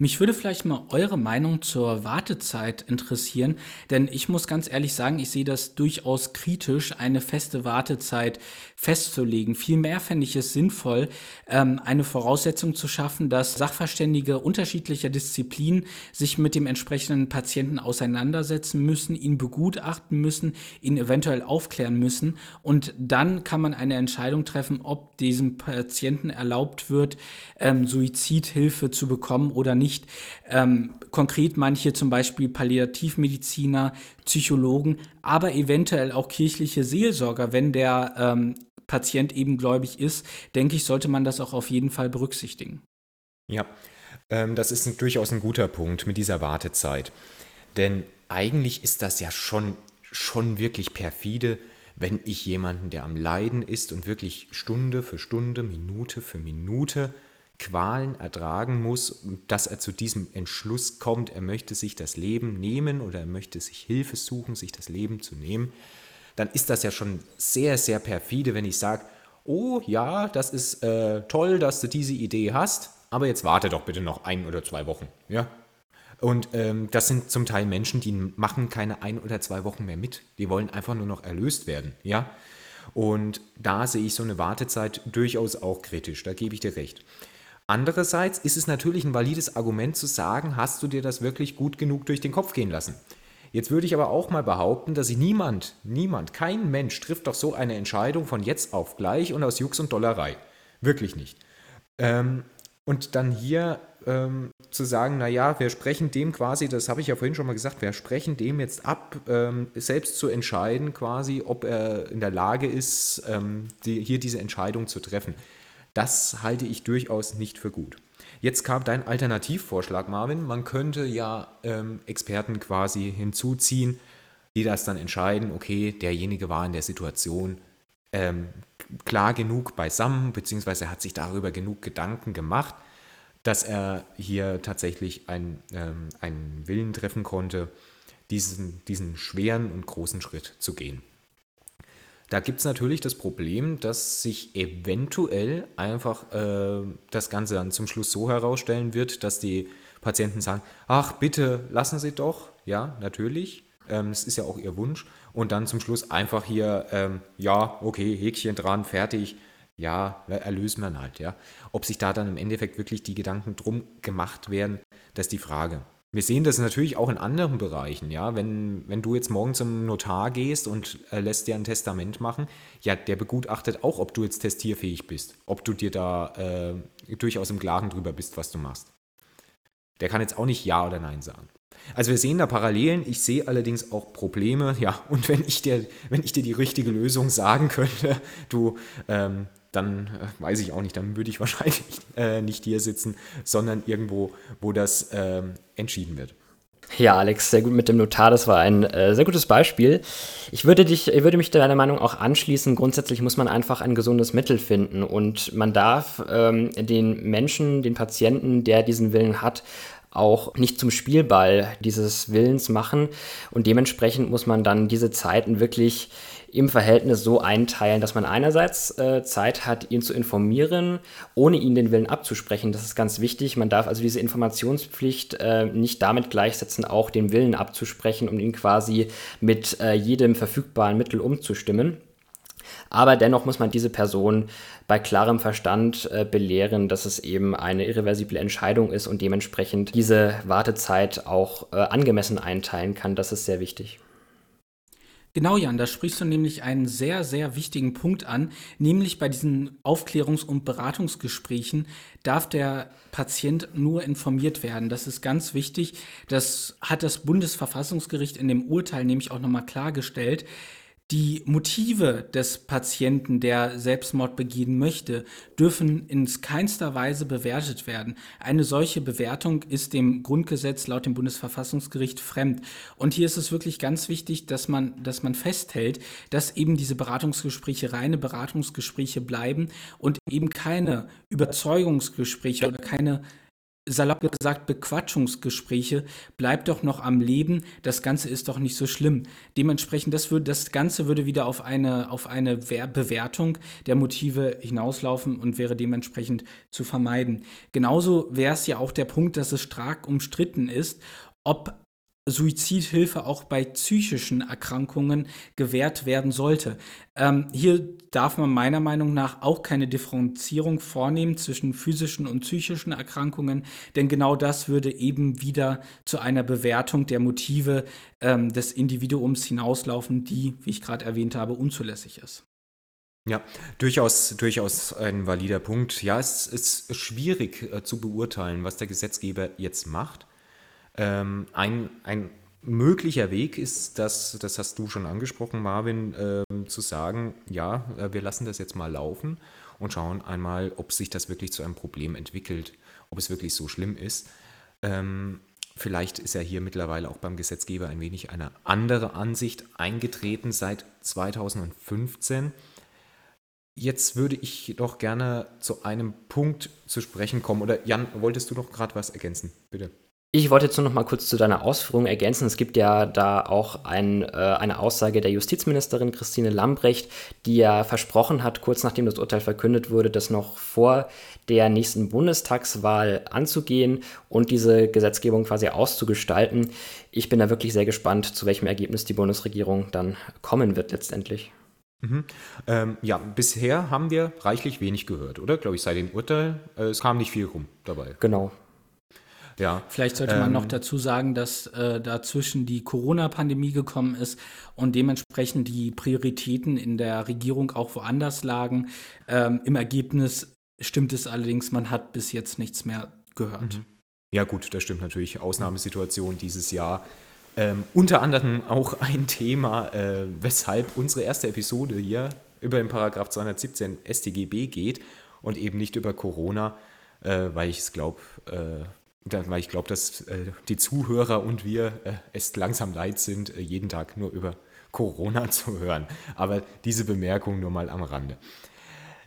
Mich würde vielleicht mal eure Meinung zur Wartezeit interessieren, denn ich muss ganz ehrlich sagen, ich sehe das durchaus kritisch, eine feste Wartezeit festzulegen. Vielmehr fände ich es sinnvoll, ähm, eine Voraussetzung zu schaffen, dass Sachverständige unterschiedlicher Disziplinen sich mit dem entsprechenden Patienten auseinandersetzen müssen, ihn begutachten müssen, ihn eventuell aufklären müssen und dann kann man eine Entscheidung treffen, ob diesem Patienten erlaubt wird, ähm, Suizidhilfe zu bekommen oder nicht. Ähm, konkret manche zum Beispiel Palliativmediziner, Psychologen, aber eventuell auch kirchliche Seelsorger, wenn der ähm, Patient eben gläubig ist, denke ich, sollte man das auch auf jeden Fall berücksichtigen. Ja, ähm, das ist ein, durchaus ein guter Punkt mit dieser Wartezeit. Denn eigentlich ist das ja schon, schon wirklich perfide, wenn ich jemanden, der am Leiden ist und wirklich Stunde für Stunde, Minute für Minute Qualen ertragen muss, dass er zu diesem Entschluss kommt, er möchte sich das Leben nehmen oder er möchte sich Hilfe suchen, sich das Leben zu nehmen, dann ist das ja schon sehr, sehr perfide, wenn ich sage, oh ja, das ist äh, toll, dass du diese Idee hast, aber jetzt warte doch bitte noch ein oder zwei Wochen. Ja? Und ähm, das sind zum Teil Menschen, die machen keine ein oder zwei Wochen mehr mit. Die wollen einfach nur noch erlöst werden. Ja? Und da sehe ich so eine Wartezeit durchaus auch kritisch, da gebe ich dir recht. Andererseits ist es natürlich ein valides Argument zu sagen, hast du dir das wirklich gut genug durch den Kopf gehen lassen? Jetzt würde ich aber auch mal behaupten, dass sich niemand, niemand, kein Mensch trifft doch so eine Entscheidung von jetzt auf gleich und aus Jux und Dollerei. Wirklich nicht. Ähm, und dann hier ähm, zu sagen, naja, wir sprechen dem quasi, das habe ich ja vorhin schon mal gesagt, wir sprechen dem jetzt ab, ähm, selbst zu entscheiden quasi, ob er in der Lage ist, ähm, die, hier diese Entscheidung zu treffen. Das halte ich durchaus nicht für gut. Jetzt kam dein Alternativvorschlag, Marvin. Man könnte ja ähm, Experten quasi hinzuziehen, die das dann entscheiden, okay, derjenige war in der Situation, ähm, klar genug beisammen, beziehungsweise hat sich darüber genug Gedanken gemacht, dass er hier tatsächlich ein, ähm, einen Willen treffen konnte, diesen, diesen schweren und großen Schritt zu gehen. Da gibt es natürlich das Problem, dass sich eventuell einfach äh, das Ganze dann zum Schluss so herausstellen wird, dass die Patienten sagen, ach bitte lassen Sie doch, ja, natürlich, ähm, es ist ja auch Ihr Wunsch, und dann zum Schluss einfach hier, ähm, ja, okay, Häkchen dran, fertig, ja, erlösen wir halt, ja. Ob sich da dann im Endeffekt wirklich die Gedanken drum gemacht werden, das ist die Frage. Wir sehen das natürlich auch in anderen Bereichen, ja. Wenn, wenn du jetzt morgen zum Notar gehst und äh, lässt dir ein Testament machen, ja, der begutachtet auch, ob du jetzt testierfähig bist, ob du dir da äh, durchaus im Klaren drüber bist, was du machst. Der kann jetzt auch nicht Ja oder Nein sagen. Also wir sehen da Parallelen, ich sehe allerdings auch Probleme, ja, und wenn ich dir, wenn ich dir die richtige Lösung sagen könnte, du, ähm, dann äh, weiß ich auch nicht, dann würde ich wahrscheinlich äh, nicht hier sitzen, sondern irgendwo, wo das ähm, entschieden wird. Ja, Alex, sehr gut mit dem Notar. Das war ein äh, sehr gutes Beispiel. Ich würde dich, ich würde mich deiner Meinung auch anschließen. Grundsätzlich muss man einfach ein gesundes Mittel finden und man darf ähm, den Menschen, den Patienten, der diesen Willen hat, auch nicht zum Spielball dieses Willens machen und dementsprechend muss man dann diese Zeiten wirklich im Verhältnis so einteilen, dass man einerseits äh, Zeit hat, ihn zu informieren, ohne ihn den Willen abzusprechen. Das ist ganz wichtig. Man darf also diese Informationspflicht äh, nicht damit gleichsetzen, auch den Willen abzusprechen, um ihn quasi mit äh, jedem verfügbaren Mittel umzustimmen. Aber dennoch muss man diese Person bei klarem Verstand äh, belehren, dass es eben eine irreversible Entscheidung ist und dementsprechend diese Wartezeit auch äh, angemessen einteilen kann. Das ist sehr wichtig. Genau, Jan, da sprichst du nämlich einen sehr, sehr wichtigen Punkt an, nämlich bei diesen Aufklärungs- und Beratungsgesprächen darf der Patient nur informiert werden. Das ist ganz wichtig. Das hat das Bundesverfassungsgericht in dem Urteil nämlich auch nochmal klargestellt. Die Motive des Patienten, der Selbstmord begehen möchte, dürfen in keinster Weise bewertet werden. Eine solche Bewertung ist dem Grundgesetz laut dem Bundesverfassungsgericht fremd. Und hier ist es wirklich ganz wichtig, dass man, dass man festhält, dass eben diese Beratungsgespräche reine Beratungsgespräche bleiben und eben keine Überzeugungsgespräche oder keine salopp gesagt Bequatschungsgespräche, bleibt doch noch am Leben, das Ganze ist doch nicht so schlimm. Dementsprechend, das, würde, das Ganze würde wieder auf eine, auf eine Bewertung der Motive hinauslaufen und wäre dementsprechend zu vermeiden. Genauso wäre es ja auch der Punkt, dass es stark umstritten ist, ob Suizidhilfe auch bei psychischen Erkrankungen gewährt werden sollte. Ähm, hier darf man meiner Meinung nach auch keine Differenzierung vornehmen zwischen physischen und psychischen Erkrankungen, denn genau das würde eben wieder zu einer Bewertung der Motive ähm, des Individuums hinauslaufen, die, wie ich gerade erwähnt habe, unzulässig ist. Ja, durchaus, durchaus ein valider Punkt. Ja, es ist schwierig äh, zu beurteilen, was der Gesetzgeber jetzt macht. Ähm, ein, ein möglicher Weg ist, das, das hast du schon angesprochen, Marvin, ähm, zu sagen, ja, äh, wir lassen das jetzt mal laufen und schauen einmal, ob sich das wirklich zu einem Problem entwickelt, ob es wirklich so schlimm ist. Ähm, vielleicht ist ja hier mittlerweile auch beim Gesetzgeber ein wenig eine andere Ansicht eingetreten seit 2015. Jetzt würde ich doch gerne zu einem Punkt zu sprechen kommen. Oder Jan, wolltest du noch gerade was ergänzen? Bitte. Ich wollte jetzt nur noch mal kurz zu deiner Ausführung ergänzen. Es gibt ja da auch ein, äh, eine Aussage der Justizministerin Christine Lambrecht, die ja versprochen hat, kurz nachdem das Urteil verkündet wurde, das noch vor der nächsten Bundestagswahl anzugehen und diese Gesetzgebung quasi auszugestalten. Ich bin da wirklich sehr gespannt, zu welchem Ergebnis die Bundesregierung dann kommen wird letztendlich. Mhm. Ähm, ja, bisher haben wir reichlich wenig gehört, oder? Glaube ich, seit dem Urteil. Äh, es kam nicht viel rum dabei. Genau. Ja. Vielleicht sollte man ähm, noch dazu sagen, dass äh, dazwischen die Corona-Pandemie gekommen ist und dementsprechend die Prioritäten in der Regierung auch woanders lagen. Ähm, Im Ergebnis stimmt es allerdings, man hat bis jetzt nichts mehr gehört. Mhm. Ja gut, das stimmt natürlich. Ausnahmesituation dieses Jahr. Ähm, unter anderem auch ein Thema, äh, weshalb unsere erste Episode hier über den Paragraph 217 StGB geht und eben nicht über Corona, äh, weil ich es glaube, äh, weil ich glaube, dass äh, die Zuhörer und wir äh, es langsam leid sind, äh, jeden Tag nur über Corona zu hören. Aber diese Bemerkung nur mal am Rande.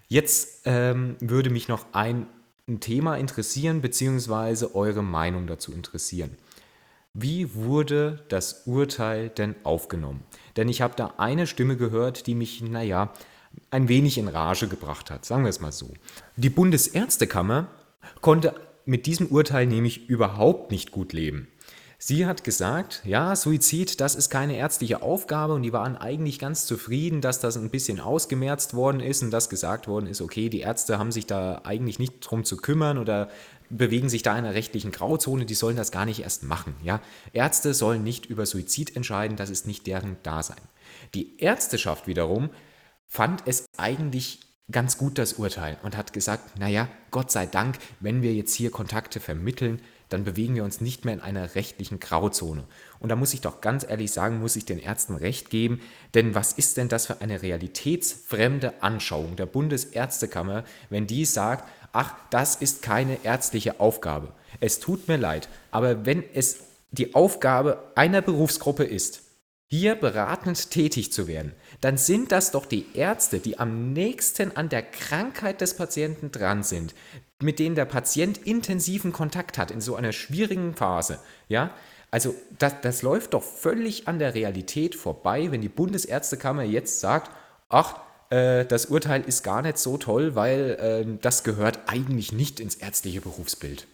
Jetzt ähm, würde mich noch ein, ein Thema interessieren, beziehungsweise eure Meinung dazu interessieren. Wie wurde das Urteil denn aufgenommen? Denn ich habe da eine Stimme gehört, die mich, naja, ein wenig in Rage gebracht hat, sagen wir es mal so. Die Bundesärztekammer konnte mit diesem Urteil nämlich überhaupt nicht gut leben. Sie hat gesagt, ja, Suizid, das ist keine ärztliche Aufgabe und die waren eigentlich ganz zufrieden, dass das ein bisschen ausgemerzt worden ist und dass gesagt worden ist, okay, die Ärzte haben sich da eigentlich nicht drum zu kümmern oder bewegen sich da in einer rechtlichen Grauzone, die sollen das gar nicht erst machen. Ja? Ärzte sollen nicht über Suizid entscheiden, das ist nicht deren Dasein. Die Ärzteschaft wiederum fand es eigentlich ganz gut das Urteil und hat gesagt, naja, Gott sei Dank, wenn wir jetzt hier Kontakte vermitteln, dann bewegen wir uns nicht mehr in einer rechtlichen Grauzone. Und da muss ich doch ganz ehrlich sagen, muss ich den Ärzten recht geben, denn was ist denn das für eine realitätsfremde Anschauung der Bundesärztekammer, wenn die sagt, ach, das ist keine ärztliche Aufgabe. Es tut mir leid, aber wenn es die Aufgabe einer Berufsgruppe ist, hier beratend tätig zu werden, dann sind das doch die Ärzte, die am nächsten an der Krankheit des Patienten dran sind, mit denen der Patient intensiven Kontakt hat in so einer schwierigen Phase. Ja, also das, das läuft doch völlig an der Realität vorbei, wenn die Bundesärztekammer jetzt sagt, ach, äh, das Urteil ist gar nicht so toll, weil äh, das gehört eigentlich nicht ins ärztliche Berufsbild.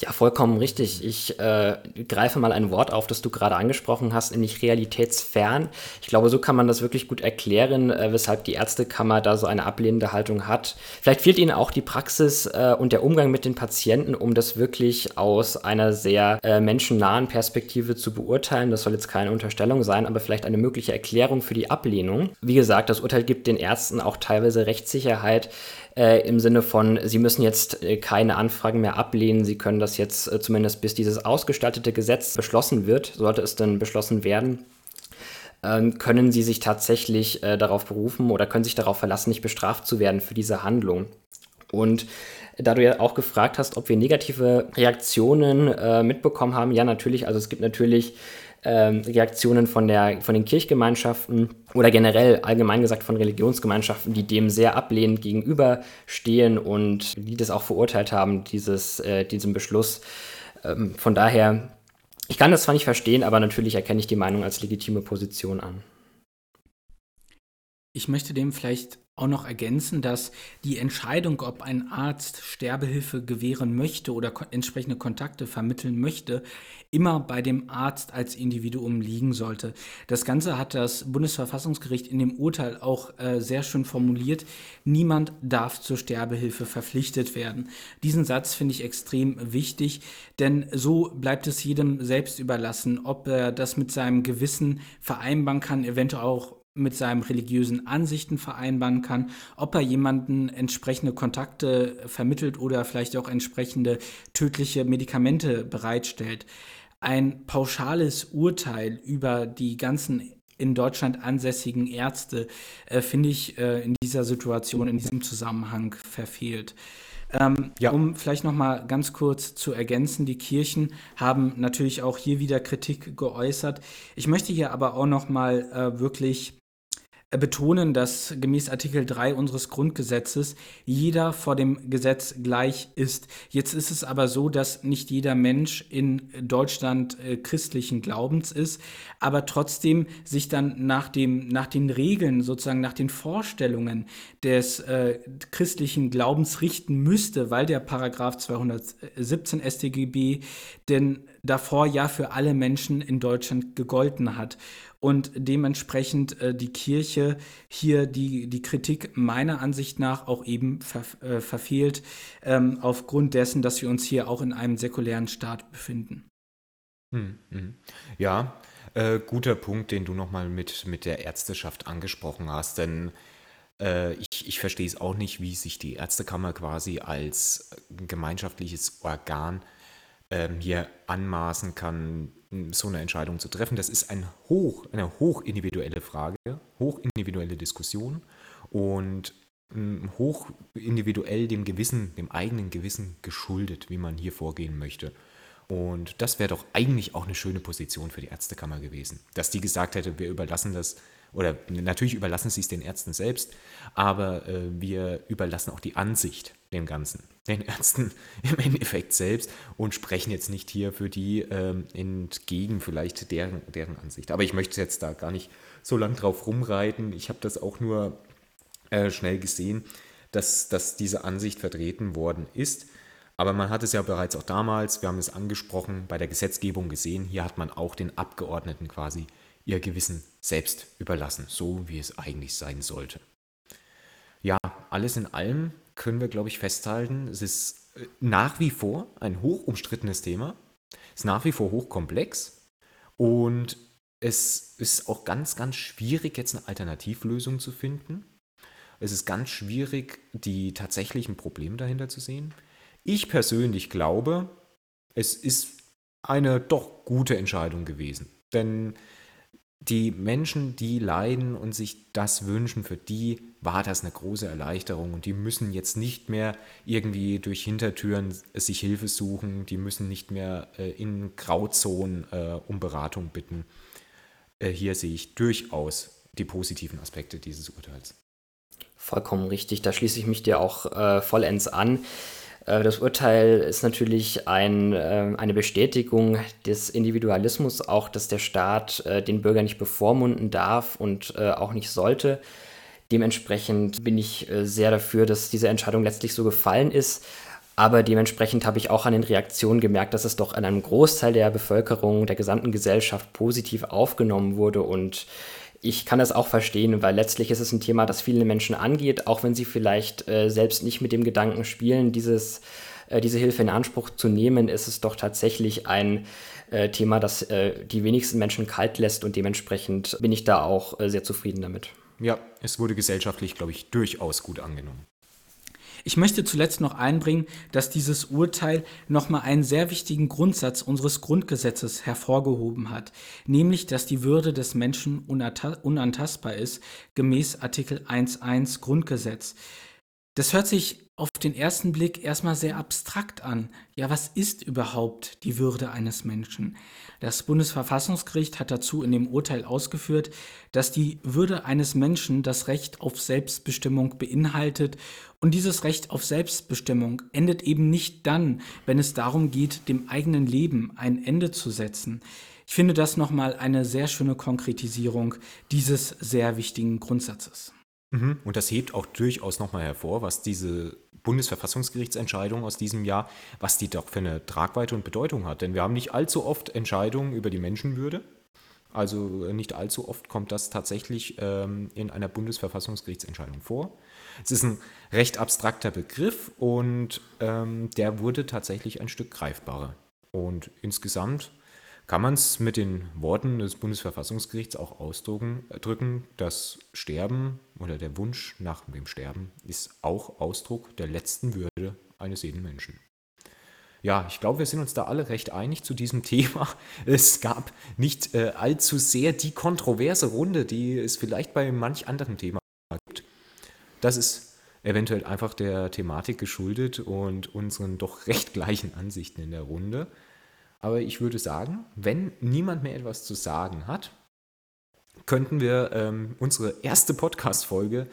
Ja, vollkommen richtig. Ich äh, greife mal ein Wort auf, das du gerade angesprochen hast, nämlich realitätsfern. Ich glaube, so kann man das wirklich gut erklären, äh, weshalb die Ärztekammer da so eine ablehnende Haltung hat. Vielleicht fehlt ihnen auch die Praxis äh, und der Umgang mit den Patienten, um das wirklich aus einer sehr äh, menschennahen Perspektive zu beurteilen. Das soll jetzt keine Unterstellung sein, aber vielleicht eine mögliche Erklärung für die Ablehnung. Wie gesagt, das Urteil gibt den Ärzten auch teilweise Rechtssicherheit äh, im Sinne von, sie müssen jetzt äh, keine Anfragen mehr ablehnen, sie können das jetzt äh, zumindest bis dieses ausgestaltete Gesetz beschlossen wird, sollte es denn beschlossen werden, ähm, können sie sich tatsächlich äh, darauf berufen oder können sich darauf verlassen, nicht bestraft zu werden für diese Handlung. Und da du ja auch gefragt hast, ob wir negative Reaktionen äh, mitbekommen haben, ja natürlich, also es gibt natürlich ähm, Reaktionen von, der, von den Kirchgemeinschaften oder generell allgemein gesagt von Religionsgemeinschaften, die dem sehr ablehnend gegenüberstehen und die das auch verurteilt haben, dieses, äh, diesen Beschluss. Ähm, von daher, ich kann das zwar nicht verstehen, aber natürlich erkenne ich die Meinung als legitime Position an. Ich möchte dem vielleicht auch noch ergänzen, dass die Entscheidung, ob ein Arzt Sterbehilfe gewähren möchte oder ko entsprechende Kontakte vermitteln möchte, immer bei dem Arzt als Individuum liegen sollte. Das Ganze hat das Bundesverfassungsgericht in dem Urteil auch äh, sehr schön formuliert. Niemand darf zur Sterbehilfe verpflichtet werden. Diesen Satz finde ich extrem wichtig, denn so bleibt es jedem selbst überlassen, ob er das mit seinem Gewissen vereinbaren kann, eventuell auch mit seinen religiösen Ansichten vereinbaren kann, ob er jemanden entsprechende Kontakte vermittelt oder vielleicht auch entsprechende tödliche Medikamente bereitstellt. Ein pauschales Urteil über die ganzen in Deutschland ansässigen Ärzte äh, finde ich äh, in dieser Situation, in diesem Zusammenhang verfehlt. Ähm, ja. Um vielleicht noch mal ganz kurz zu ergänzen, die Kirchen haben natürlich auch hier wieder Kritik geäußert. Ich möchte hier aber auch noch mal äh, wirklich betonen, dass gemäß Artikel 3 unseres Grundgesetzes jeder vor dem Gesetz gleich ist. Jetzt ist es aber so, dass nicht jeder Mensch in Deutschland äh, christlichen Glaubens ist, aber trotzdem sich dann nach, dem, nach den Regeln, sozusagen nach den Vorstellungen des äh, christlichen Glaubens richten müsste, weil der Paragraph 217 StGB denn davor ja für alle Menschen in Deutschland gegolten hat und dementsprechend äh, die Kirche hier die, die Kritik meiner Ansicht nach auch eben ver, äh, verfehlt, ähm, aufgrund dessen, dass wir uns hier auch in einem säkulären Staat befinden. Hm, hm. Ja, äh, guter Punkt, den du nochmal mit, mit der Ärzteschaft angesprochen hast, denn äh, ich, ich verstehe es auch nicht, wie sich die Ärztekammer quasi als gemeinschaftliches Organ ähm, hier anmaßen kann, so eine Entscheidung zu treffen. Das ist ein hoch, eine hochindividuelle Frage, hochindividuelle Diskussion und hm, hochindividuell dem Gewissen, dem eigenen Gewissen geschuldet, wie man hier vorgehen möchte. Und das wäre doch eigentlich auch eine schöne Position für die Ärztekammer gewesen, dass die gesagt hätte, wir überlassen das, oder natürlich überlassen sie es den Ärzten selbst, aber äh, wir überlassen auch die Ansicht dem Ganzen, den Ärzten im Endeffekt selbst und sprechen jetzt nicht hier für die ähm, entgegen vielleicht deren, deren Ansicht. Aber ich möchte jetzt da gar nicht so lang drauf rumreiten. Ich habe das auch nur äh, schnell gesehen, dass, dass diese Ansicht vertreten worden ist. Aber man hat es ja bereits auch damals, wir haben es angesprochen, bei der Gesetzgebung gesehen, hier hat man auch den Abgeordneten quasi ihr Gewissen selbst überlassen, so wie es eigentlich sein sollte. Ja, alles in allem können wir, glaube ich, festhalten, es ist äh, nach wie vor ein hoch umstrittenes Thema, es ist nach wie vor hochkomplex und es ist auch ganz, ganz schwierig, jetzt eine Alternativlösung zu finden. Es ist ganz schwierig, die tatsächlichen Probleme dahinter zu sehen. Ich persönlich glaube, es ist eine doch gute Entscheidung gewesen. Denn die Menschen, die leiden und sich das wünschen, für die war das eine große Erleichterung und die müssen jetzt nicht mehr irgendwie durch Hintertüren sich Hilfe suchen, die müssen nicht mehr äh, in Grauzonen äh, um Beratung bitten. Äh, hier sehe ich durchaus die positiven Aspekte dieses Urteils. Vollkommen richtig, da schließe ich mich dir auch äh, vollends an. Äh, das Urteil ist natürlich ein, äh, eine Bestätigung des Individualismus, auch dass der Staat äh, den Bürger nicht bevormunden darf und auch nicht sollte. Dementsprechend bin ich sehr dafür, dass diese Entscheidung letztlich so gefallen ist. Aber dementsprechend habe ich auch an den Reaktionen gemerkt, dass es doch an einem Großteil der Bevölkerung, der gesamten Gesellschaft positiv aufgenommen wurde und ich kann das auch verstehen, weil letztlich ist es ein Thema, das viele Menschen angeht, auch wenn sie vielleicht äh, selbst nicht mit dem Gedanken spielen, dieses, äh, diese Hilfe in Anspruch zu nehmen, ist es doch tatsächlich ein äh, Thema, das äh, die wenigsten Menschen kalt lässt und dementsprechend bin ich da auch äh, sehr zufrieden damit. Ja, es wurde gesellschaftlich, glaube ich, durchaus gut angenommen. Ich möchte zuletzt noch einbringen, dass dieses Urteil nochmal einen sehr wichtigen Grundsatz unseres Grundgesetzes hervorgehoben hat, nämlich dass die Würde des Menschen unantastbar ist, gemäß Artikel 1.1 Grundgesetz. Das hört sich auf den ersten Blick erstmal sehr abstrakt an. Ja, was ist überhaupt die Würde eines Menschen? Das Bundesverfassungsgericht hat dazu in dem Urteil ausgeführt, dass die Würde eines Menschen das Recht auf Selbstbestimmung beinhaltet und dieses Recht auf Selbstbestimmung endet eben nicht dann, wenn es darum geht, dem eigenen Leben ein Ende zu setzen. Ich finde das nochmal eine sehr schöne Konkretisierung dieses sehr wichtigen Grundsatzes. Mhm. Und das hebt auch durchaus nochmal hervor, was diese Bundesverfassungsgerichtsentscheidung aus diesem Jahr, was die doch für eine Tragweite und Bedeutung hat. Denn wir haben nicht allzu oft Entscheidungen über die Menschenwürde. Also äh, nicht allzu oft kommt das tatsächlich ähm, in einer Bundesverfassungsgerichtsentscheidung vor. Es ist ein recht abstrakter Begriff und ähm, der wurde tatsächlich ein Stück greifbarer. Und insgesamt kann man es mit den Worten des Bundesverfassungsgerichts auch ausdrücken, drücken, das Sterben oder der Wunsch nach dem Sterben ist auch Ausdruck der letzten Würde eines jeden Menschen. Ja, ich glaube, wir sind uns da alle recht einig zu diesem Thema. Es gab nicht äh, allzu sehr die kontroverse Runde, die es vielleicht bei manch anderen Thema gibt. Das ist eventuell einfach der Thematik geschuldet und unseren doch recht gleichen Ansichten in der Runde. Aber ich würde sagen, wenn niemand mehr etwas zu sagen hat, könnten wir ähm, unsere erste Podcast-Folge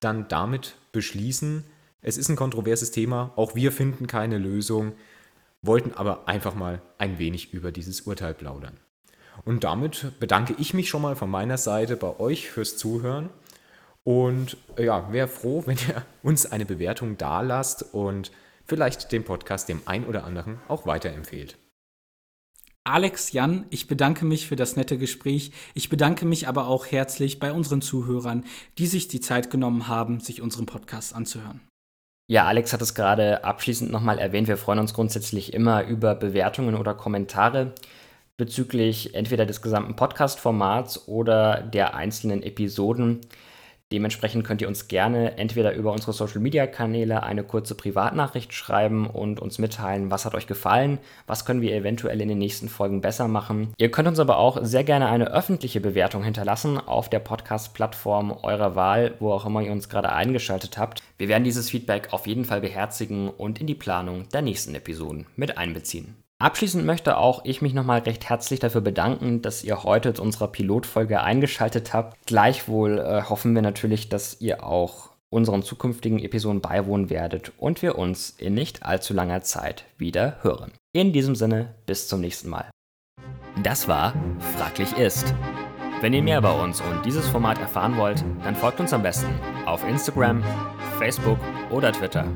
dann damit beschließen. Es ist ein kontroverses Thema, auch wir finden keine Lösung, wollten aber einfach mal ein wenig über dieses Urteil plaudern. Und damit bedanke ich mich schon mal von meiner Seite bei euch fürs Zuhören. Und ja, wäre froh, wenn ihr uns eine Bewertung da lasst und vielleicht den Podcast dem einen oder anderen auch weiterempfehlt. Alex, Jan, ich bedanke mich für das nette Gespräch. Ich bedanke mich aber auch herzlich bei unseren Zuhörern, die sich die Zeit genommen haben, sich unseren Podcast anzuhören. Ja, Alex hat es gerade abschließend nochmal erwähnt. Wir freuen uns grundsätzlich immer über Bewertungen oder Kommentare bezüglich entweder des gesamten Podcast-Formats oder der einzelnen Episoden. Dementsprechend könnt ihr uns gerne entweder über unsere Social-Media-Kanäle eine kurze Privatnachricht schreiben und uns mitteilen, was hat euch gefallen, was können wir eventuell in den nächsten Folgen besser machen. Ihr könnt uns aber auch sehr gerne eine öffentliche Bewertung hinterlassen auf der Podcast-Plattform eurer Wahl, wo auch immer ihr uns gerade eingeschaltet habt. Wir werden dieses Feedback auf jeden Fall beherzigen und in die Planung der nächsten Episoden mit einbeziehen. Abschließend möchte auch ich mich nochmal recht herzlich dafür bedanken, dass ihr heute zu unserer Pilotfolge eingeschaltet habt. Gleichwohl äh, hoffen wir natürlich, dass ihr auch unseren zukünftigen Episoden beiwohnen werdet und wir uns in nicht allzu langer Zeit wieder hören. In diesem Sinne, bis zum nächsten Mal. Das war Fraglich ist. Wenn ihr mehr über uns und dieses Format erfahren wollt, dann folgt uns am besten auf Instagram, Facebook oder Twitter.